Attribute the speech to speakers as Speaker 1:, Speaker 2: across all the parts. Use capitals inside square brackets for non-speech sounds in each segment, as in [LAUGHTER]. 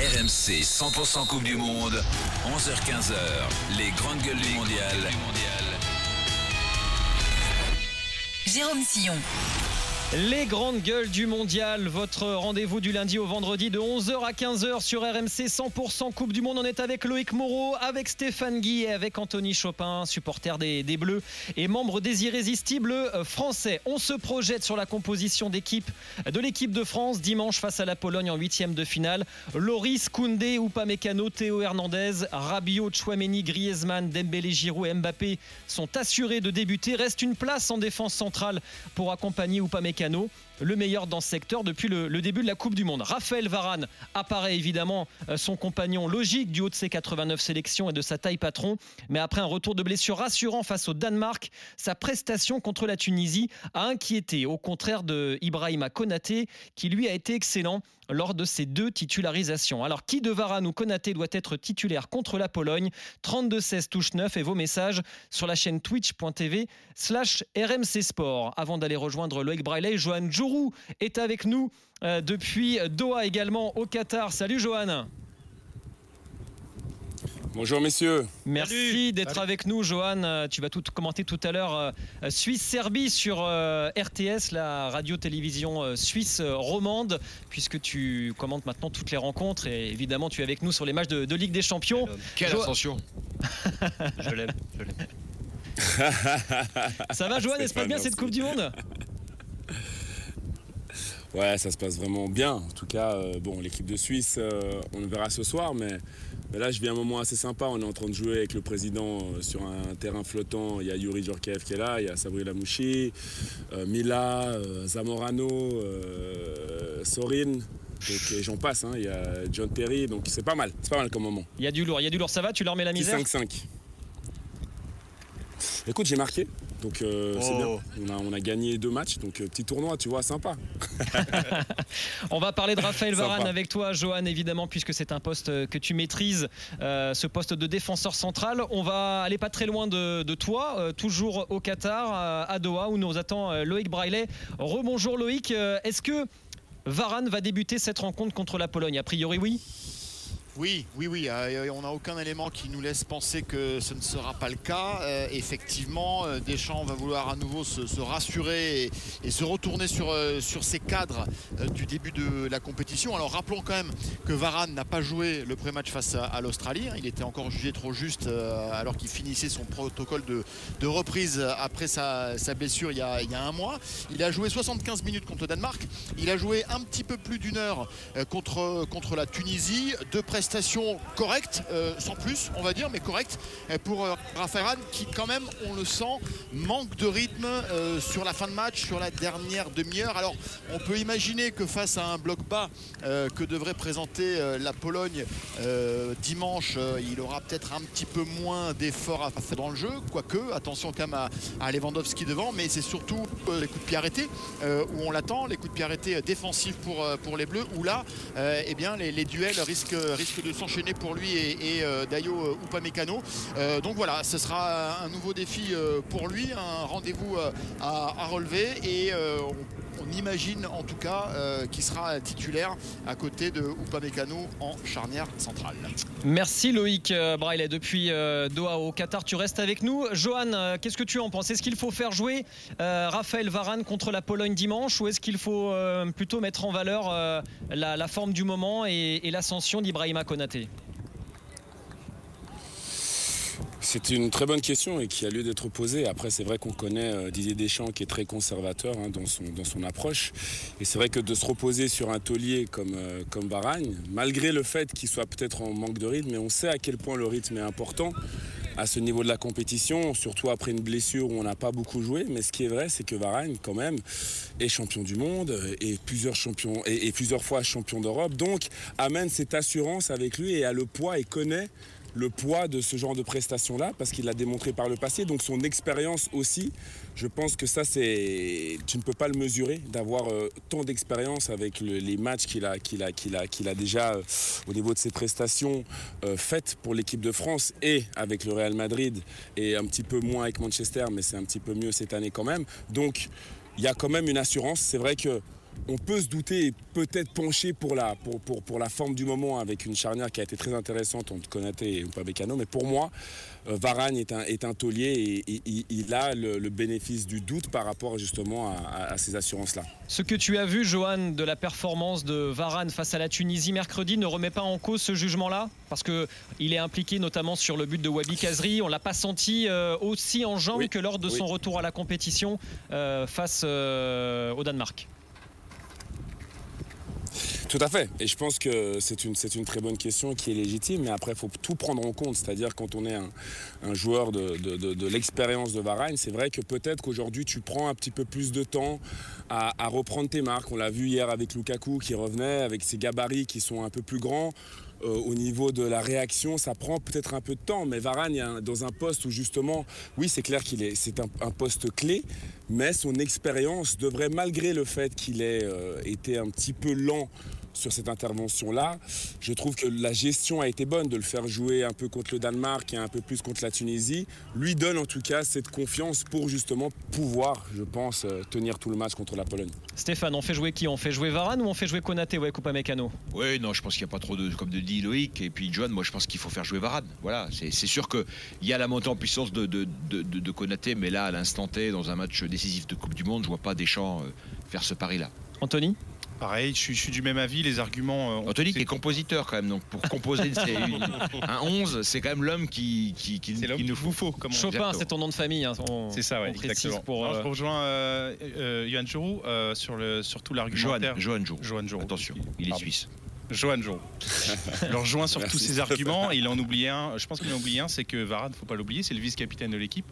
Speaker 1: RMC 100% Coupe du Monde, 11h-15h, les grandes gueules du mondial.
Speaker 2: Jérôme Sillon.
Speaker 3: Les grandes gueules du mondial, votre rendez-vous du lundi au vendredi de 11h à 15h sur RMC 100% Coupe du Monde. On est avec Loïc Moreau, avec Stéphane Guy et avec Anthony Chopin, supporter des, Bleus et membre des Irrésistibles français. On se projette sur la composition d'équipe de l'équipe de France dimanche face à la Pologne en huitième de finale. Loris, Koundé, Upamecano, Théo Hernandez, Rabiot, Chouameni, Griezmann, Dembélé, Giroud et Mbappé sont assurés de débuter. Reste une place en défense centrale pour accompagner Upamecano Canot le meilleur dans ce secteur depuis le, début de la Coupe du Monde. Raphaël Varane apparaît évidemment euh, son compagnon logique du haut de ses 89 sélections et de sa taille patron, mais après un retour de blessure rassurant face au Danemark, sa prestation contre la Tunisie a inquiété, au contraire de Ibrahima Konaté, qui lui a été excellent lors de ses deux titularisations. Alors qui de Varane ou Konaté doit être titulaire contre la Pologne? 32-16 touche 9 et vos messages sur la chaîne twitch.tv slash RMC Sport. Avant d'aller rejoindre Loïc Braillet, Johan Est avec nous euh, depuis Doha également au Qatar. Salut Johan
Speaker 4: Bonjour messieurs.
Speaker 3: Merci d'être avec nous Johan. Euh, Tu vas tout commenter tout à l'heure euh, Suisse-Serbie sur RTS, la radio-télévision suisse romande, puisque tu commentes maintenant toutes les rencontres et évidemment tu es avec nous sur les matchs de, de Ligue des Champions.
Speaker 5: Quelle
Speaker 3: Jo-
Speaker 5: ascension Je l'aime, je l'aime. [LAUGHS]
Speaker 3: Ça va Johan, pas bien cette. Coupe du Monde?
Speaker 4: Ouais, ça se passe vraiment bien. En tout cas, euh, bon, l'équipe de Suisse, euh, on le verra ce soir, mais, mais là, je vis un moment assez sympa. On est en train de jouer avec le président euh, sur un terrain flottant. Il y a Yuri Djorkaeff qui est là, il y a Sabri Lamouchi, Mila, Zamorano, Sorin. Donc, et j'en passe, hein. il y a John Terry, donc c'est pas mal, c'est pas mal comme moment.
Speaker 3: Il y a du lourd, il y a du lourd, ça va? Tu leur mets la misère?
Speaker 4: 5-5. Écoute, j'ai marqué, donc euh, c'est
Speaker 5: Oh.
Speaker 4: bien. On a, on a gagné deux matchs, donc euh, petit tournoi, tu vois, sympa. [LAUGHS]
Speaker 3: On va parler de Raphaël. Varane avec toi, Johan, évidemment, puisque c'est un poste que tu maîtrises, euh, ce poste de défenseur central. On va aller pas très loin de, de toi, euh, toujours au Qatar, euh, à Doha, où nous attend euh, Loïc Braillet. Rebonjour Loïc, Euh, est-ce que Varane va débuter cette rencontre contre la Pologne? A priori, oui.
Speaker 6: Oui, oui, oui. euh, on n'a aucun élément qui nous laisse penser que ce ne sera pas le cas. Euh, effectivement, euh, Deschamps va vouloir à nouveau se, rassurer et, se retourner sur, ses cadres du début de la compétition. Alors rappelons quand même que Varane n'a pas joué le pré-match face à, l'Australie. hein. Il était encore jugé trop juste alors qu'il finissait son protocole de, de reprise après sa, blessure il y, a, un mois. Il a joué 75 minutes contre le Danemark. Il a joué un petit peu plus d'une heure contre, contre la Tunisie. Deux correctes, euh, sans plus, on va dire, mais correctes euh, pour euh, qui, quand même, on le sent, manque de rythme euh, sur la fin de match, sur la dernière demi-heure. Alors, on peut imaginer que face à un bloc bas que devrait présenter la Pologne dimanche, il aura peut-être un petit peu moins d'efforts à faire dans le jeu, quoique, attention quand même à, à Lewandowski devant, mais c'est surtout les coups de pied arrêtés où on l'attend, les coups de pied arrêtés défensifs pour, pour les Bleus, où là, eh bien, les, duels risquent de s'enchaîner pour lui et, et, euh, Dayo euh, Upamecano. Euh, donc voilà, ce sera un nouveau défi euh, pour lui, un rendez-vous à, relever et on imagine en tout cas euh, qu'il sera titulaire à côté de Upamecano en charnière centrale.
Speaker 3: Merci Loïc euh, Braillet. Depuis euh, Doha au Qatar, tu restes avec nous. Johan, qu'est-ce que tu en penses? Est-ce qu'il faut faire jouer Raphaël Varane contre la Pologne dimanche ou est-ce qu'il faut plutôt mettre en valeur la, forme du moment et, et l'ascension d'Ibrahima Konaté?
Speaker 4: C'est une très bonne question et qui a lieu d'être posée. Après, c'est vrai qu'on connaît euh, Didier Deschamps qui est très conservateur hein, dans, son, approche. Et c'est vrai que de se reposer sur un taulier comme, euh, malgré le fait qu'il soit peut-être en manque de rythme, mais on sait à quel point le rythme est important. à ce niveau de la compétition, surtout après une blessure où on n'a pas beaucoup joué. Mais ce qui est vrai, c'est que Varane, quand même, est champion du monde et plusieurs, champions, et plusieurs fois champion d'Europe. Donc, amène cette assurance avec lui et a le poids et connaît le poids de ce genre de prestations-là parce qu'il l'a démontré par le passé. Donc son expérience aussi, je pense que ça, c'est, tu ne peux pas le mesurer d'avoir euh, tant d'expérience avec le- les matchs qu'il a, qu'il a, a, a déjà euh, au niveau de ses prestations euh, faites pour l'équipe de France et avec le Real Madrid et un petit peu moins avec Manchester, mais c'est un petit peu mieux cette année quand même. Donc il y a quand même une assurance. C'est vrai que on peut se douter et peut-être pencher pour la, pour, pour, pour la forme du moment avec une charnière qui a été très intéressante entre Konaté et Upamecano. Mais pour moi, euh, Varane est un, est un taulier et, et- il- il a le, le bénéfice du doute par rapport justement à, à- à ces assurances-là.
Speaker 3: Ce que tu as vu, Johan, de la performance de Varane face à la Tunisie mercredi ne remet pas en cause ce jugement-là? Parce qu'il est impliqué notamment sur le but de Wabi Kazri. On l'a pas senti euh, aussi en jambes
Speaker 4: Oui,
Speaker 3: que lors de
Speaker 4: oui.
Speaker 3: son retour à la compétition euh, face euh, au Danemark.
Speaker 4: Tout à fait. Et je pense que c'est une, une très bonne question qui est légitime. Mais après, il faut tout prendre en compte. C'est-à-dire, quand on est un, joueur de, de- l'expérience de Varane, c'est vrai que peut-être qu'aujourd'hui, tu prends un petit peu plus de temps à, reprendre tes marques. On l'a vu hier avec Lukaku qui revenait, avec ses gabarits qui sont un peu plus grands. Euh, au niveau de la réaction, ça prend peut-être un peu de temps. Mais Varane, un- dans un poste où justement, oui, c'est clair qu'il est, c'est un, un poste clé, mais son expérience devrait, malgré le fait qu'il ait euh, été un petit peu lent sur cette intervention-là. Je trouve que la gestion a été bonne de le faire jouer un peu contre le Danemark et un peu plus contre la Tunisie. Lui donne en tout cas cette confiance pour justement pouvoir, je pense, euh, tenir tout le match contre la Pologne.
Speaker 3: Stéphane, on fait jouer qui? On fait jouer Varane ou on fait jouer Konaté ou Upamecano
Speaker 7: Oui, non, je pense qu'il n'y a pas trop de, comme de dit Loïc. Et puis John, moi je pense qu'il faut faire jouer Varane. Voilà, c'est sûr qu'il y a la montée en puissance de, de, de, de- de Konaté, mais là, à l'instant T, dans un match décisif de Coupe du Monde, je vois pas Deschamps euh, faire ce pari-là.
Speaker 3: Anthony?
Speaker 8: Pareil, je suis, je suis du même avis. Les arguments. euh,
Speaker 7: Anthony qui est compositeur quand même, donc pour composer [LAUGHS] une- un 11, c'est quand même l'homme qui, qui, qui,
Speaker 8: C'est l'homme
Speaker 7: qui nous.
Speaker 8: Comme on-
Speaker 3: Chopin, c'est ton nom de famille. hein,
Speaker 8: C'est ça, ouais, exactement.
Speaker 3: pour,
Speaker 8: Alors,
Speaker 3: euh,
Speaker 8: je rejoins euh, euh, Johan Jourou euh, sur, le, sur tout
Speaker 7: Johan,
Speaker 8: l'argumentaire.
Speaker 7: Johan.
Speaker 8: Johan Jourou.
Speaker 7: Attention, il est
Speaker 8: Pardon.
Speaker 7: suisse.
Speaker 8: Johan Jourou. [LAUGHS] Je le rejoins sur
Speaker 4: Merci,
Speaker 8: tous ces
Speaker 4: Stéphane.
Speaker 8: arguments. Il en oublie un. Je pense qu'il en oublie un, c'est que Varane, faut pas l'oublier, c'est le vice-capitaine de l'équipe.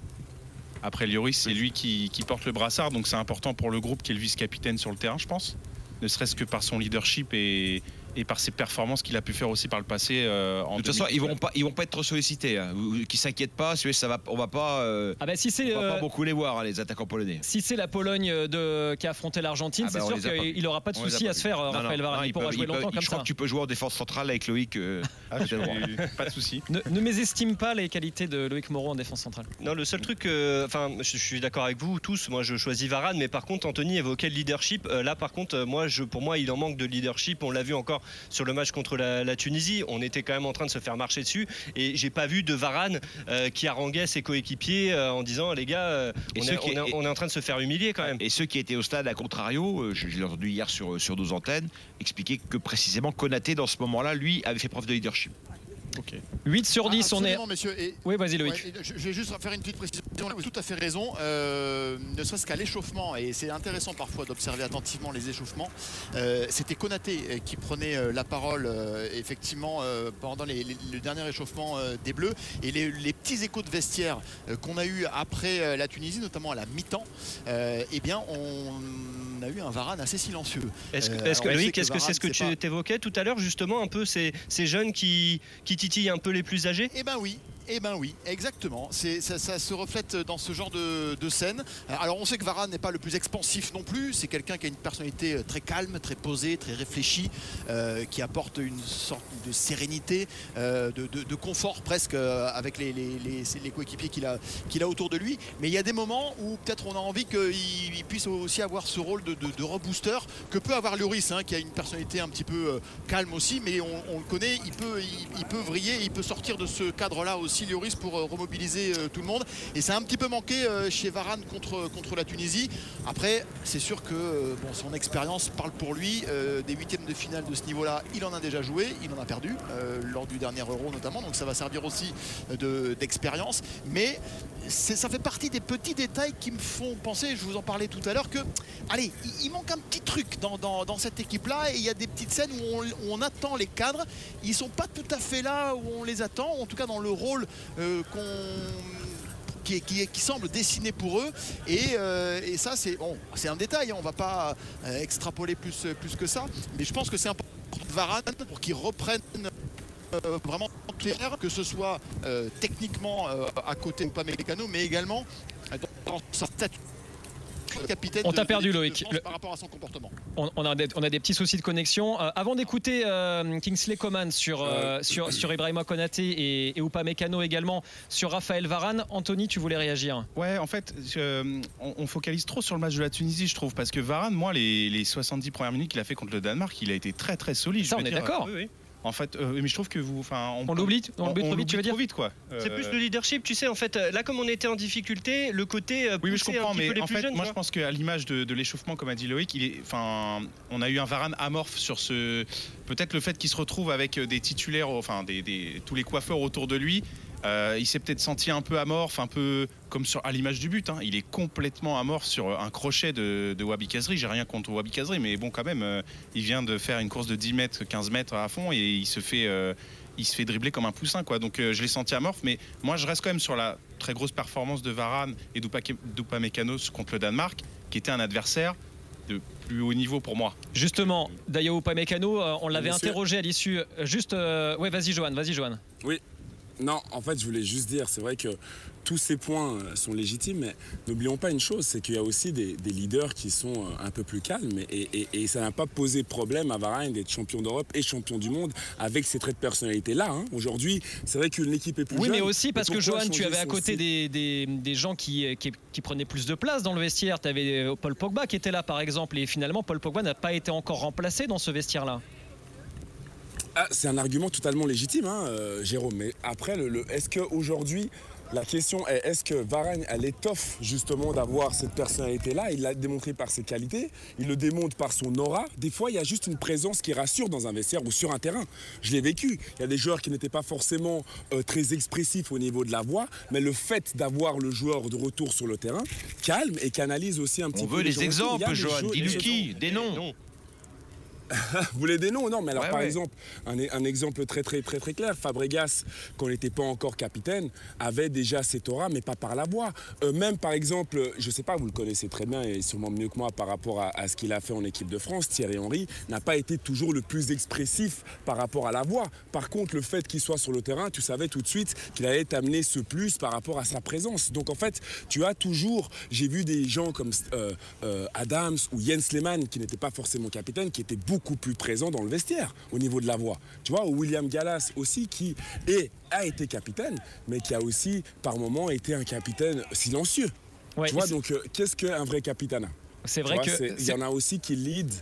Speaker 8: Après Lloris, c'est lui qui, qui porte le brassard, donc c'est important pour le groupe qui est le vice-capitaine sur le terrain, je pense. Ne serait-ce que par son leadership et, et par ses performances qu'il a pu faire aussi par le passé. euh, en
Speaker 7: De toute façon, ils
Speaker 8: 2019.
Speaker 7: vont pas, ils vont pas être trop sollicités. Hein. Qui s'inquiètent pas, si ça va, on va pas, euh,
Speaker 3: Ah bah si c'est
Speaker 7: on va
Speaker 3: euh,
Speaker 7: pas beaucoup les voir hein, les attaquants polonais.
Speaker 3: si c'est la Pologne de, qui a affronté l'Argentine,
Speaker 7: Ah bah,
Speaker 3: c'est sûr qu'il n'aura pas de souci à se faire,
Speaker 7: Non,
Speaker 3: Raphaël Varane. Il pourra jouer
Speaker 7: ils peuvent-
Speaker 3: longtemps
Speaker 7: je
Speaker 3: comme
Speaker 7: crois
Speaker 3: ça.
Speaker 7: que tu peux jouer en défense centrale avec Loïc. euh,
Speaker 8: Ah, pas de souci.
Speaker 3: Ne, ne mésestime pas les qualités de Loïc Moreau en défense centrale.
Speaker 5: Non, le seul truc, euh, enfin, je, je suis d'accord avec vous tous. Moi, je choisis Varane, mais par contre, Anthony évoquait le leadership. Euh, là, par contre, euh, moi, je, pour moi, il en manque de leadership. On l'a vu encore sur le match contre la, la Tunisie. On était quand même en train de se faire marcher dessus, et j'ai pas vu de Varane euh, qui haranguait ses coéquipiers euh, en disant, les gars, euh,
Speaker 7: Et
Speaker 5: on,
Speaker 7: ceux
Speaker 5: est,
Speaker 7: qui-
Speaker 5: on est- on est en train de se faire humilier quand même.
Speaker 7: Et ceux qui étaient au stade à contrario, euh, je, je l'ai entendu hier sur, sur nos antennes, expliquer que précisément Konaté, dans ce moment-là, lui, avait fait preuve de leadership.
Speaker 3: 8 sur 10,
Speaker 6: Ah,
Speaker 3: on est.
Speaker 6: absolument, messieurs. Et-
Speaker 3: Oui, vas-y Loïc.
Speaker 6: Ouais, et je je vais juste faire une petite précision. Vous avez tout à fait raison. euh, ne serait-ce qu'à l'échauffement, et c'est intéressant parfois d'observer attentivement les échauffements. euh, C'était Konaté euh, qui prenait la parole euh, effectivement pendant les- les- le dernier échauffement des Bleus. Et les, les petits échos de vestiaire qu'on a eu après la Tunisie, notamment à la mi-temps, eh bien, on a eu un Varane assez silencieux.
Speaker 5: Est-ce que, Loïc, est-ce que c'est ce que tu évoquais tout à l'heure, justement, un peu ces, ces jeunes qui, qui titillent un peu les plus âgés?
Speaker 6: Eh ben oui. Eh ben oui, exactement. Ça, se reflète dans ce genre de, scène. Alors on sait que Varane n'est pas le plus expansif non plus. C'est quelqu'un qui a une personnalité euh, très calme, très posée, très réfléchie, euh, qui apporte une sorte de sérénité, euh, de, confort presque avec les, coéquipiers qu'il a, autour de lui. Mais il y a des moments où peut-être on a envie qu'il il puisse aussi avoir ce rôle de, rebooster que peut avoir Lloris, hein, qui a une personnalité un petit peu calme aussi, mais on, le connaît, il peut vriller, il peut sortir de ce cadre-là aussi, Pour euh, remobiliser euh, tout le monde. Et ça a un petit peu manqué euh, chez Varane contre, contre la Tunisie. Après, c'est sûr que son expérience parle pour lui. Des huitièmes de finale de ce niveau-là, il en a déjà joué, il en a perdu lors du dernier Euro notamment, donc ça va servir aussi de- d'expérience. Mais ça fait partie des petits détails qui me font penser, je vous en parlais tout à l'heure, que allez, il, il manque un petit truc dans, dans- dans cette équipe-là et il y a des petites scènes où on, où on attend les cadres. Ils sont pas tout à fait là où on les attend, en tout cas dans le rôle euh, qui, semble dessiné pour eux. Et, euh, et ça, c'est bon, un détail. hein, on va pas euh, extrapoler plus, que ça. Mais je pense que c'est important de Varane pour qu'il reprenne euh, vraiment clair, que ce soit techniquement à côté ou pas Mécano, mais également dans, sa statue de capitaine.
Speaker 3: On t'a perdu, Loïc.
Speaker 6: France
Speaker 3: Le-
Speaker 6: Par rapport à son comportement.
Speaker 3: On, on a des, on a des petits soucis de connexion. Euh, avant d'écouter euh, Kingsley Coman sur, euh, sur, sur Ibrahima Konaté et, et Upamecano également sur Raphaël Varane, Anthony, tu voulais réagir
Speaker 8: Ouais, en fait, euh, on, on focalise trop sur le match de la Tunisie, je trouve, parce que Varane, moi, les, les 70 premières minutes qu'il a fait contre le Danemark, il a été très très solide.
Speaker 3: Ça,
Speaker 8: je
Speaker 3: on est d'accord.
Speaker 5: Oui, oui.
Speaker 8: En fait, euh, mais je trouve que vous, enfin,
Speaker 3: On l'oublie On l'oublie trop vite, tu veux dire
Speaker 8: trop vite, quoi.
Speaker 5: C'est
Speaker 8: Euh,
Speaker 5: plus le leadership, tu sais, en fait, là comme on était en difficulté, le côté euh,
Speaker 8: Oui, mais je comprends, mais en fait,
Speaker 5: jeunes,
Speaker 8: moi je pense qu'à l'image de, de l'échauffement, comme a dit Loïc, il est, enfin, on a eu un Varane amorphe sur ce. Peut-être le fait qu'il se retrouve avec des titulaires, enfin, des, des- tous les coiffeurs autour de lui. Euh, il s'est peut-être senti un peu amorphe, un peu comme sur, à l'image du but. hein. Il est complètement amorphe sur un crochet de, de Wabi Kazri. J'ai rien contre Wabi Kazri, mais bon, quand même, euh, il vient de faire une course de 10 mètres, 15 mètres à fond et il se fait. euh, il se fait dribbler comme un poussin quoi donc euh, je l'ai senti amorphe mais moi je reste quand même sur la très grosse performance de Varane et d'Upa- d'Upamecano contre le Danemark qui était un adversaire de plus haut niveau pour moi
Speaker 3: Justement, Dayo Upamecano, euh, on l'avait interrogé à l'issue. Juste, euh, ouais, vas-y, Johan, vas-y, Johan.
Speaker 4: Non, en fait, je voulais juste dire, c'est vrai que tous ces points euh, sont légitimes, mais n'oublions pas une chose, c'est qu'il y a aussi des, des leaders qui sont euh, un peu plus calmes, et, et- et ça n'a pas posé problème à Varane d'être champion d'Europe et champion du monde avec ces traits de personnalité-là. hein. Aujourd'hui, c'est vrai qu'une équipe est plus
Speaker 3: Oui,
Speaker 4: jeune.
Speaker 3: mais aussi parce que Johan, tu avais à côté des, des- des gens qui, qui, qui prenaient plus de place dans le vestiaire. Tu avais Paul Pogba qui était là, par exemple, et finalement, Paul Pogba n'a pas été encore remplacé dans ce vestiaire-là.
Speaker 4: Ah, c'est un argument totalement légitime, hein, euh, Jérôme. Mais après, le, le- est-ce qu'aujourd'hui, la question est est-ce que Varane a l'étoffe justement d'avoir cette personnalité-là? Il l'a démontré par ses qualités, il le démontre par son aura. Des fois, il y a juste une présence qui rassure dans un vestiaire ou sur un terrain. Je l'ai vécu. Il y a des joueurs qui n'étaient pas forcément euh, très expressifs au niveau de la voix, mais le fait d'avoir le joueur de retour sur le terrain calme et canalise aussi un petit
Speaker 7: On
Speaker 4: peu
Speaker 7: veut
Speaker 4: les
Speaker 7: exemples, Johan. Dis-nous
Speaker 4: des
Speaker 7: qui Des noms. [LAUGHS]
Speaker 4: Vous voulez des noms Non, mais alors
Speaker 7: Ouais,
Speaker 4: par
Speaker 7: ouais.
Speaker 4: exemple, un, un exemple très très très très clair, Fabregas, quand il n'était pas encore capitaine, avait déjà cette aura, mais pas par la voix. Euh, même par exemple, je sais pas, vous le connaissez très bien et sûrement mieux que moi par rapport à, à ce qu'il a fait en équipe de France, Thierry Henry n'a pas été toujours le plus expressif par rapport à la voix. Par contre, le fait qu'il soit sur le terrain, tu savais tout de suite qu'il allait t'amener ce plus par rapport à sa présence. Donc en fait, tu as toujours, j'ai vu des gens comme euh, euh, Adams ou Jens Lehmann qui n'étaient pas forcément capitaine, qui étaient beaucoup plus présents dans le vestiaire au niveau de la voix. Tu vois, ou William Gallas aussi qui est, a été capitaine, mais qui a aussi par moments été un capitaine silencieux.
Speaker 3: Ouais,
Speaker 4: tu vois, donc euh, qu'est-ce qu'un vrai capitaine?
Speaker 3: C'est vrai
Speaker 4: vois,
Speaker 3: que.
Speaker 4: Il y en a aussi qui lead.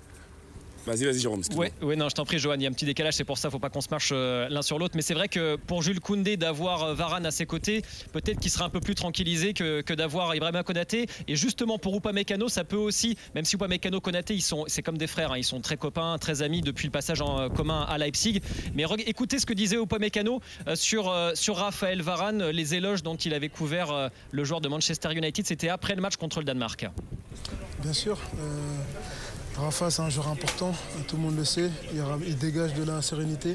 Speaker 4: Vas-y, vas-y, Jérôme.
Speaker 3: Ouais, ouais, non, je t'en prie, Johan, il y a un petit décalage, c'est pour ça, faut pas qu'on se marche euh, l'un sur l'autre. Mais c'est vrai que pour Jules Koundé, d'avoir euh, Varane à ses côtés, peut-être qu'il sera un peu plus tranquillisé que, que d'avoir Ibrahima Konaté. Et justement, pour Upamecano, ça peut aussi, même si Upamecano, Konaté, ils sont, c'est comme des frères, hein, ils sont très copains, très amis depuis le passage en euh, commun à Leipzig. Mais écoutez ce que disait Upamecano euh, sur, euh, sur Raphaël Varane, les éloges dont il avait couvert euh, le joueur de Manchester United, c'était après le match contre le Danemark.
Speaker 9: Bien sûr. euh, Rafa, c'est un joueur important, tout le monde le sait. Il, dégage de la sérénité.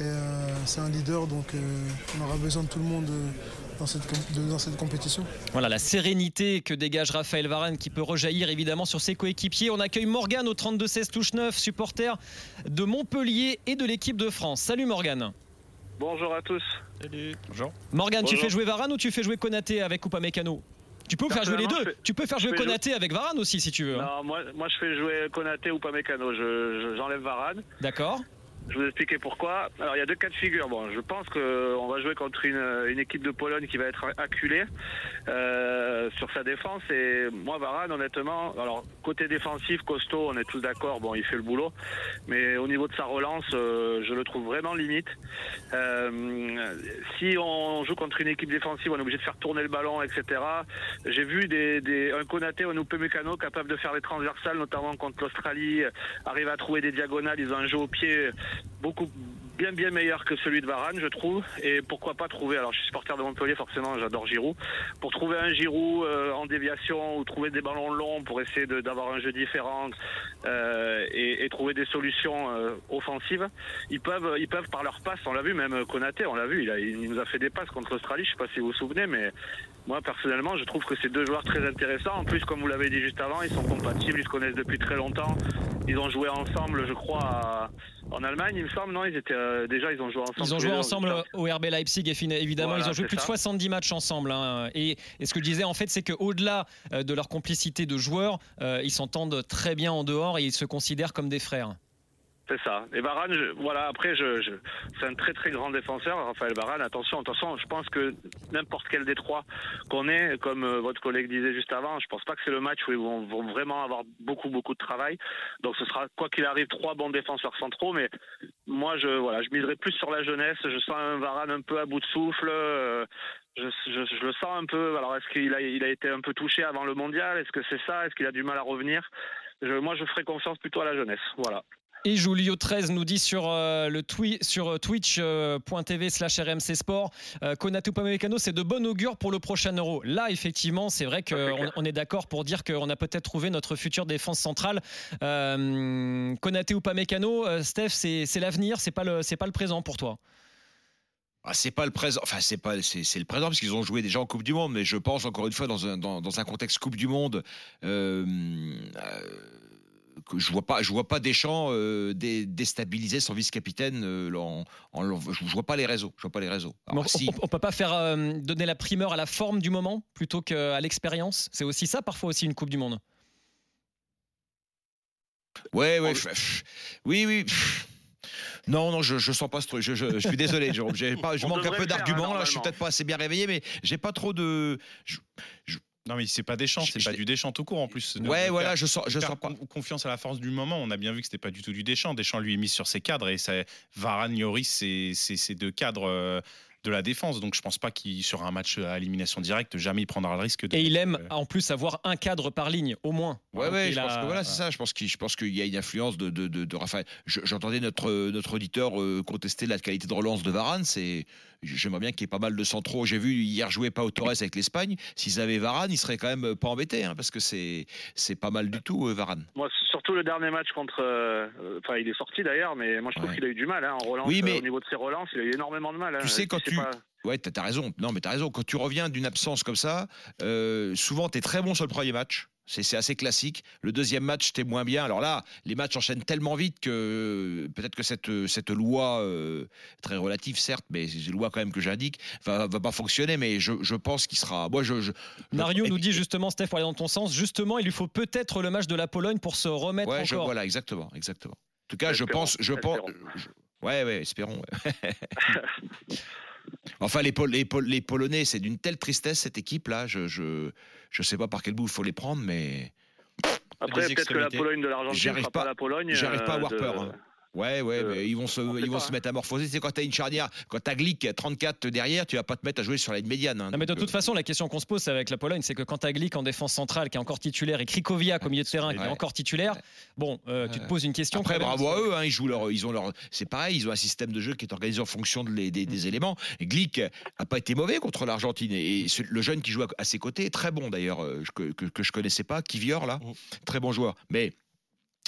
Speaker 9: Et euh, c'est un leader, donc euh, on aura besoin de tout le monde euh, dans, cette, com- de- dans cette compétition.
Speaker 3: Voilà la sérénité que dégage Raphaël Varane qui peut rejaillir évidemment sur ses coéquipiers. On accueille Morgane au 32-16 touche 9, supporter de Montpellier et de l'équipe de France. Salut Morgane.
Speaker 10: Bonjour à tous.
Speaker 5: Salut.
Speaker 8: Bonjour.
Speaker 3: Morgane, tu fais jouer Varane ou tu fais jouer Konaté avec Upamecano? Tu peux faire jouer les deux.
Speaker 10: je fais-
Speaker 3: Tu peux faire
Speaker 10: je
Speaker 3: jouer Konaté avec Varane aussi si tu veux. hein.
Speaker 10: Non, moi, moi je fais jouer Konaté ou Pamecano. Je, je- j'enlève Varane.
Speaker 3: D'accord
Speaker 10: Je vous expliquer pourquoi. Alors il y a deux cas de figure. Bon, je pense qu'on va jouer contre une, une équipe de Pologne qui va être acculée euh, sur sa défense. Et moi, Varane, honnêtement, alors côté défensif, costaud, on est tous d'accord. Bon, il fait le boulot, mais au niveau de sa relance, euh, je le trouve vraiment limite. Euh, si on joue contre une équipe défensive, on est obligé de faire tourner le ballon, etc. J'ai vu des, des, un Konaté un Upamecano capable de faire les transversales, notamment contre l'Australie, arriver à trouver des diagonales. Ils ont un jeu au pied beaucoup bien bien meilleur que celui de Varane, je trouve. Et pourquoi pas trouver, alors je suis supporter de Montpellier, forcément j'adore Giroud, pour trouver un Giroud euh, en déviation ou trouver des ballons longs pour essayer d'avoir un jeu différent euh, et, trouver des solutions euh, offensives. Ils peuvent, ils peuvent par leur passe, on l'a vu, même Konaté, on l'a vu, il, il nous a fait des passes contre l'Australie, je sais pas si vous vous souvenez, mais moi personnellement je trouve que c'est deux joueurs très intéressants. En plus, comme vous l'avez dit juste avant, ils sont compatibles, ils se connaissent depuis très longtemps. Ils ont joué ensemble, je crois, à- en Allemagne, il me semble, non Ils étaient euh, déjà, ils ont joué ensemble.
Speaker 3: Ils ont joué ensemble au RB Leipzig et évidemment
Speaker 10: Voilà,
Speaker 3: ils ont joué plus de
Speaker 10: ça.
Speaker 3: 70 matchs ensemble. hein. Et, et ce que je disais en fait c'est qu'au-delà euh, de leur complicité de joueurs, euh, ils s'entendent très bien en dehors et ils se considèrent comme des frères.
Speaker 10: C'est ça. Et Varane, voilà, après, je, je- c'est un très très grand défenseur, Raphaël Varane. Attention, attention, je pense que n'importe quel des trois qu'on est, comme euh, votre collègue disait juste avant, je pense pas que c'est le match où ils vont, vont vraiment avoir beaucoup beaucoup de travail. Donc ce sera, quoi qu'il arrive, trois bons défenseurs centraux. Mais moi, je, voilà, je miserai plus sur la jeunesse. Je sens un Varane un peu à bout de souffle. euh, je, je- je le sens un peu. Alors, est-ce qu'il a, il a été un peu touché avant le mondial? Est-ce que c'est ça? Est-ce qu'il a du mal à revenir? Je, Moi, je ferai confiance plutôt à la jeunesse. Voilà.
Speaker 3: Et Julio 13 nous dit sur euh, le twi- sur twitch.tv slash RMC Sport, euh, Konaté Upamecano, c'est de bon augure pour le prochain Euro. Là, effectivement, c'est vrai qu'on on est d'accord pour dire qu'on a peut-être trouvé notre future défense centrale. Euh, Konaté Upamecano, euh, Steph, c'est l'avenir, c'est pas le c'est pas le présent pour toi?
Speaker 7: Ah, c'est pas le présent, enfin c'est pas c'est, c'est le présent parce qu'ils ont joué déjà en Coupe du Monde, mais je pense encore une fois dans un dans, dans un contexte Coupe du Monde euh, euh, que je vois pas je vois pas Deschamps euh, dé- déstabiliser son vice-capitaine euh, en, en- je, vois pas les réseaux, je vois pas les réseaux. Alors,
Speaker 3: on,
Speaker 7: si-
Speaker 3: on- on peut pas faire euh, donner la primeur à la forme du moment plutôt qu'à l'expérience? C'est aussi ça parfois aussi une Coupe du Monde?
Speaker 7: Ouais, ouais, oui, oui. pff. Non, non, je, je sens pas ce truc. Je, je- je suis désolé, Jérôme. J'ai pas- je
Speaker 8: On
Speaker 7: manque un peu d'arguments
Speaker 8: hein,
Speaker 7: là. Je suis peut-être pas assez bien réveillé, mais j'ai pas trop de. je-
Speaker 8: Non, mais c'est pas des champs, c'est pas du Deschamps tout court en plus.
Speaker 7: Ouais, voilà,
Speaker 8: faire-
Speaker 7: je sens- je sens pas.
Speaker 8: confiance à la force du moment. On a bien vu que c'était pas du tout du Deschamps. Deschamps lui est mis sur ses cadres et ça, Varane, Lloris, c'est deux cadres euh, de la défense. Donc je pense pas qu'il sur un match à élimination directe, jamais il prendra le risque de.
Speaker 3: Et il aime en plus avoir un cadre par ligne au moins.
Speaker 7: Ouais, ouais, je pense
Speaker 3: a-
Speaker 7: que voilà, c'est ça. Je pense qu'il, je pense qu'il y a une influence de, de, de, de Raphaël. Je- J'entendais notre notre auditeur euh, contester la qualité de relance de Varane. C'est, j'aimerais bien qu'il y ait pas mal de centraux. J'ai vu hier jouer Pau Torres avec l'Espagne. S'ils avaient Varane, ils seraient quand même pas embêtés, hein, parce que c'est c'est pas mal du tout euh, Varane.
Speaker 10: Moi, surtout le dernier match contre. euh, Enfin, il est sorti d'ailleurs, mais moi je trouve qu'il a eu du mal hein, en relance.
Speaker 7: Oui, mais-
Speaker 10: euh, au niveau de ses relances, il a eu énormément de mal. hein.
Speaker 7: Tu sais, quand tu.
Speaker 10: pas-
Speaker 7: Ouais, t'as as raison. Non, mais t'as raison. Quand tu reviens d'une absence comme ça, euh, souvent t'es très bon sur le premier match. C'est assez classique. Le deuxième match, t'es moins bien. Alors là, les matchs enchaînent tellement vite que peut-être que cette, cette loi, euh, très relative certes, mais c'est une loi quand même que j'indique, va, va pas fonctionner. Mais je, je pense qu'il sera. Moi, je. je
Speaker 3: Mario nous dit justement, Steph, pour aller dans ton sens, justement, il lui faut peut-être le match de la Pologne pour se remettre
Speaker 7: Ouais, je-
Speaker 3: encore.
Speaker 7: voilà, exactement, exactement. En tout cas, je pense, je pense.
Speaker 3: espérons.
Speaker 7: je- Ouais, ouais, espérons. ouais. [LAUGHS] [LAUGHS] enfin, les, Pol- les, Pol- les Polonais, c'est d'une telle tristesse cette équipe-là. Je, je, je sais pas par quel bout il faut les prendre, mais.
Speaker 10: Après, peut-être que la. Pologne de l'Argentine
Speaker 7: J'arrive
Speaker 10: sera pas, la Pologne.
Speaker 7: J'arrive pas à
Speaker 10: euh,
Speaker 7: avoir
Speaker 10: de-
Speaker 7: peur. hein. Ouais, ouais, mais ils vont se, ils vont
Speaker 10: pas,
Speaker 7: se
Speaker 10: hein.
Speaker 7: métamorphoser. C'est quand t'as une charnière, quand t'as Glick à 34 derrière, tu vas pas te mettre à jouer sur la ligne médiane. hein.
Speaker 3: Non, mais de toute façon, la question qu'on se pose avec la Pologne, c'est que quand tu as Glick en défense centrale qui est encore titulaire et Krikoviak au milieu de terrain qui est encore titulaire, bon, euh, tu te poses une question.
Speaker 7: Après,
Speaker 3: même.
Speaker 7: bravo à eux, hein, ils jouent leur, ils ont leur, c'est pareil, ils ont un système de jeu qui est organisé en fonction de les- des, des
Speaker 3: Mm.
Speaker 7: éléments. Glick a pas été mauvais contre l'Argentine et, le jeune qui joue à, ses côtés est très bon d'ailleurs, euh, que, que, que je connaissais pas, Kivior là,
Speaker 3: Mm.
Speaker 7: très bon joueur. Mais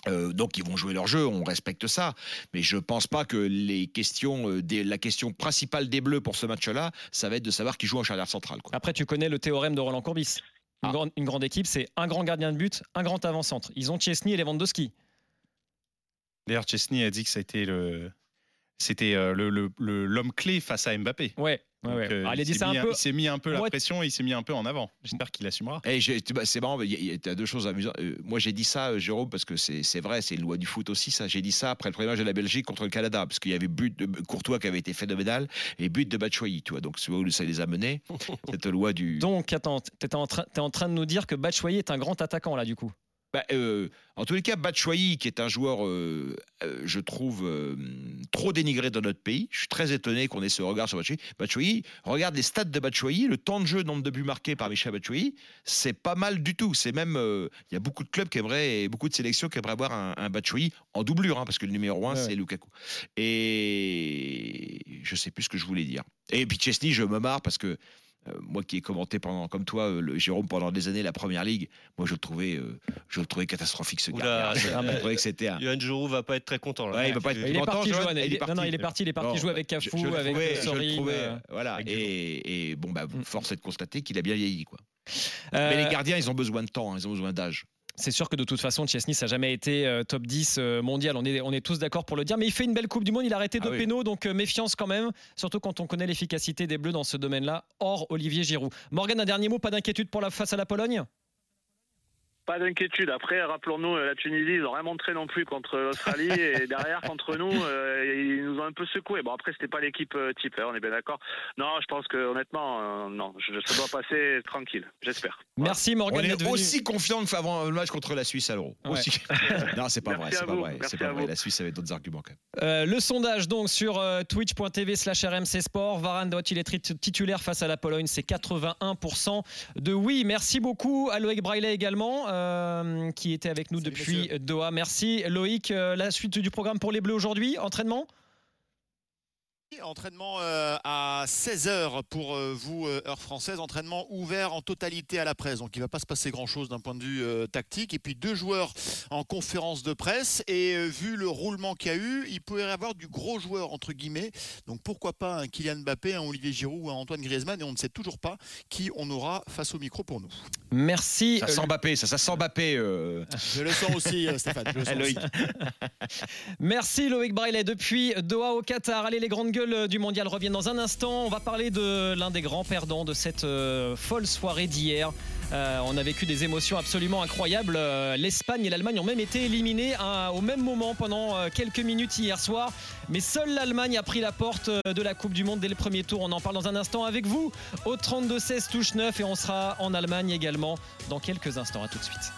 Speaker 7: euh, donc ils vont jouer leur jeu, on respecte ça, mais je pense pas que les questions, euh, des- la question principale des Bleus pour ce match-là, ça va être de savoir qui joue en charnière centrale. quoi.
Speaker 3: Après, tu connais le théorème de Roland Courbis.
Speaker 7: Ah.
Speaker 3: Une, grande, une grande équipe, c'est un grand gardien de but, un grand avant-centre. Ils ont Chesney et Lewandowski.
Speaker 8: D'ailleurs, Chesney a dit que ça a été le. C'était euh, le- le- le- l'homme clé face à Mbappé.
Speaker 3: Ouais.
Speaker 8: Donc,
Speaker 3: ouais.
Speaker 8: euh,
Speaker 3: Alors, il
Speaker 8: s'est mis
Speaker 3: peu-
Speaker 8: un peu la pression et il s'est mis un peu en avant. J'espère qu'il assumera.
Speaker 7: Et j'ai- tu vois, c'est marrant, il y a- il y a deux choses amusantes. Euh, moi, j'ai dit ça, euh, Jérôme, parce que c'est vrai, c'est une loi du foot aussi, ça. J'ai dit ça après le premier match de la Belgique contre le Canada, parce qu'il y avait but de Courtois qui avait été phénoménal et but de Batshuayi, tu vois. Donc, c'est où ça les a menés, [LAUGHS] cette loi du.
Speaker 3: Donc, attends, tu es en, train- t'es en train de nous dire que Batshuayi est un grand attaquant, là, du coup.
Speaker 7: Bah, euh, en tous les cas, Batshuayi, qui est un joueur, euh, euh, je trouve, trop dénigré dans notre pays. Je suis très étonné qu'on ait ce regard sur Batshuayi. Batshuayi, regarde les stats de Batshuayi, le temps de jeu, nombre de buts marqués par Michel Batshuayi, c'est pas mal du tout. C'est même, il y a beaucoup de clubs qui aimeraient, et beaucoup de sélections qui aimeraient avoir un, un Batshuayi en doublure, hein, parce que le numéro un,
Speaker 3: Ouais,
Speaker 7: c'est
Speaker 3: ouais.
Speaker 7: Lukaku. Et, je sais plus ce que je voulais dire. Et puis Chesney, je me marre parce que moi qui ai commenté pendant, comme toi, euh, le Jérôme pendant des années la première ligue, moi je le trouvais, euh, je le trouvais catastrophique ce gardien. Je trouvais que c'était un.
Speaker 5: Johan Giroud va pas être très content là.
Speaker 7: Ouais, il va pas être
Speaker 3: Il est parti,
Speaker 7: Johan.
Speaker 3: Il est- non, non, il est parti, il est parti
Speaker 7: Bon,
Speaker 3: jouer avec Cafou,
Speaker 7: je- je
Speaker 3: avec
Speaker 7: trouvais-
Speaker 3: Sorin, euh,
Speaker 7: voilà.
Speaker 3: avec
Speaker 7: Et, et bon, bah,
Speaker 3: Mm.
Speaker 7: force est de constater qu'il a bien vieilli, quoi.
Speaker 3: Euh,
Speaker 7: Mais les gardiens, ils ont besoin de temps, hein, ils ont besoin d'âge.
Speaker 3: C'est sûr que de toute façon, Chesney, ça n'a jamais été euh, top 10 euh, mondial. On est, on est tous d'accord pour le dire. Mais il fait une belle Coupe du Monde. Il a arrêté
Speaker 7: Ah
Speaker 3: deux
Speaker 7: oui.
Speaker 3: pénaux. Donc euh, méfiance quand même. Surtout quand on connaît l'efficacité des Bleus dans ce domaine-là, hors Olivier Giroud. Morgan, un dernier mot. Pas d'inquiétude pour la face à la Pologne?
Speaker 10: Pas d'inquiétude. Après, rappelons-nous, euh, la Tunisie, ils n'ont rien montré non plus contre l'Australie. [LAUGHS] et derrière, contre nous, euh, ils nous ont un peu secoué. Bon, après, c'était pas l'équipe euh, type, hein, on est bien d'accord. Non, je pense que honnêtement, euh, non, je, ça doit passer tranquille, j'espère.
Speaker 3: Merci
Speaker 7: On
Speaker 3: Morgan
Speaker 7: est
Speaker 3: d'être venu.
Speaker 7: aussi confiant qu'avant le match contre la Suisse à l'Euro.
Speaker 3: Ouais.
Speaker 7: Aussi. [LAUGHS] non, c'est pas
Speaker 10: Merci
Speaker 7: vrai, c'est pas vrai. C'est pas vrai. La Suisse avait d'autres arguments quand même.
Speaker 3: Euh, le sondage donc sur euh, twitch.tv slash RMC Sport. Varane doit-il être tit- titulaire face à la Pologne? C'est 81% de oui. Merci beaucoup à Loïc Braillet également, euh, qui était avec nous
Speaker 6: Salut,
Speaker 3: depuis
Speaker 6: messieurs.
Speaker 3: Doha. Merci Loïc. Euh, la suite du programme pour les Bleus aujourd'hui Entraînement
Speaker 6: Entraînement euh, à 16h pour vous, heure française. Entraînement ouvert en totalité à la presse. Donc il ne va pas se passer grand-chose d'un point de vue tactique. Et puis deux joueurs en conférence de presse. Et vu le roulement qu'il y a eu, il peut y avoir du gros joueur, entre guillemets. Donc pourquoi pas un Kylian Mbappé, un Olivier Giroud ou un Antoine Griezmann. Et on ne sait toujours pas qui on aura face au micro pour nous.
Speaker 3: Merci.
Speaker 7: Ça
Speaker 3: euh,
Speaker 7: sent Mbappé, ça, ça sent Mbappé. euh,
Speaker 6: Je le sens aussi, euh, Stéphane. je le sens
Speaker 7: Loïc.
Speaker 6: aussi. [LAUGHS]
Speaker 3: Merci Loïc Braillet depuis Doha au Qatar. Allez, les grandes gueules du mondial reviennent dans un instant. On va parler de l'un des grands perdants de cette euh, folle soirée d'hier. Euh, on a vécu des émotions absolument incroyables. Euh, L'Espagne et l'Allemagne ont même été éliminés hein, au même moment pendant euh, quelques minutes hier soir. Mais seule l'Allemagne a pris la porte de la Coupe du Monde dès le premier tour. On en parle dans un instant avec vous au 32-16 touche 9 et on sera en Allemagne également dans quelques instants. À tout de suite.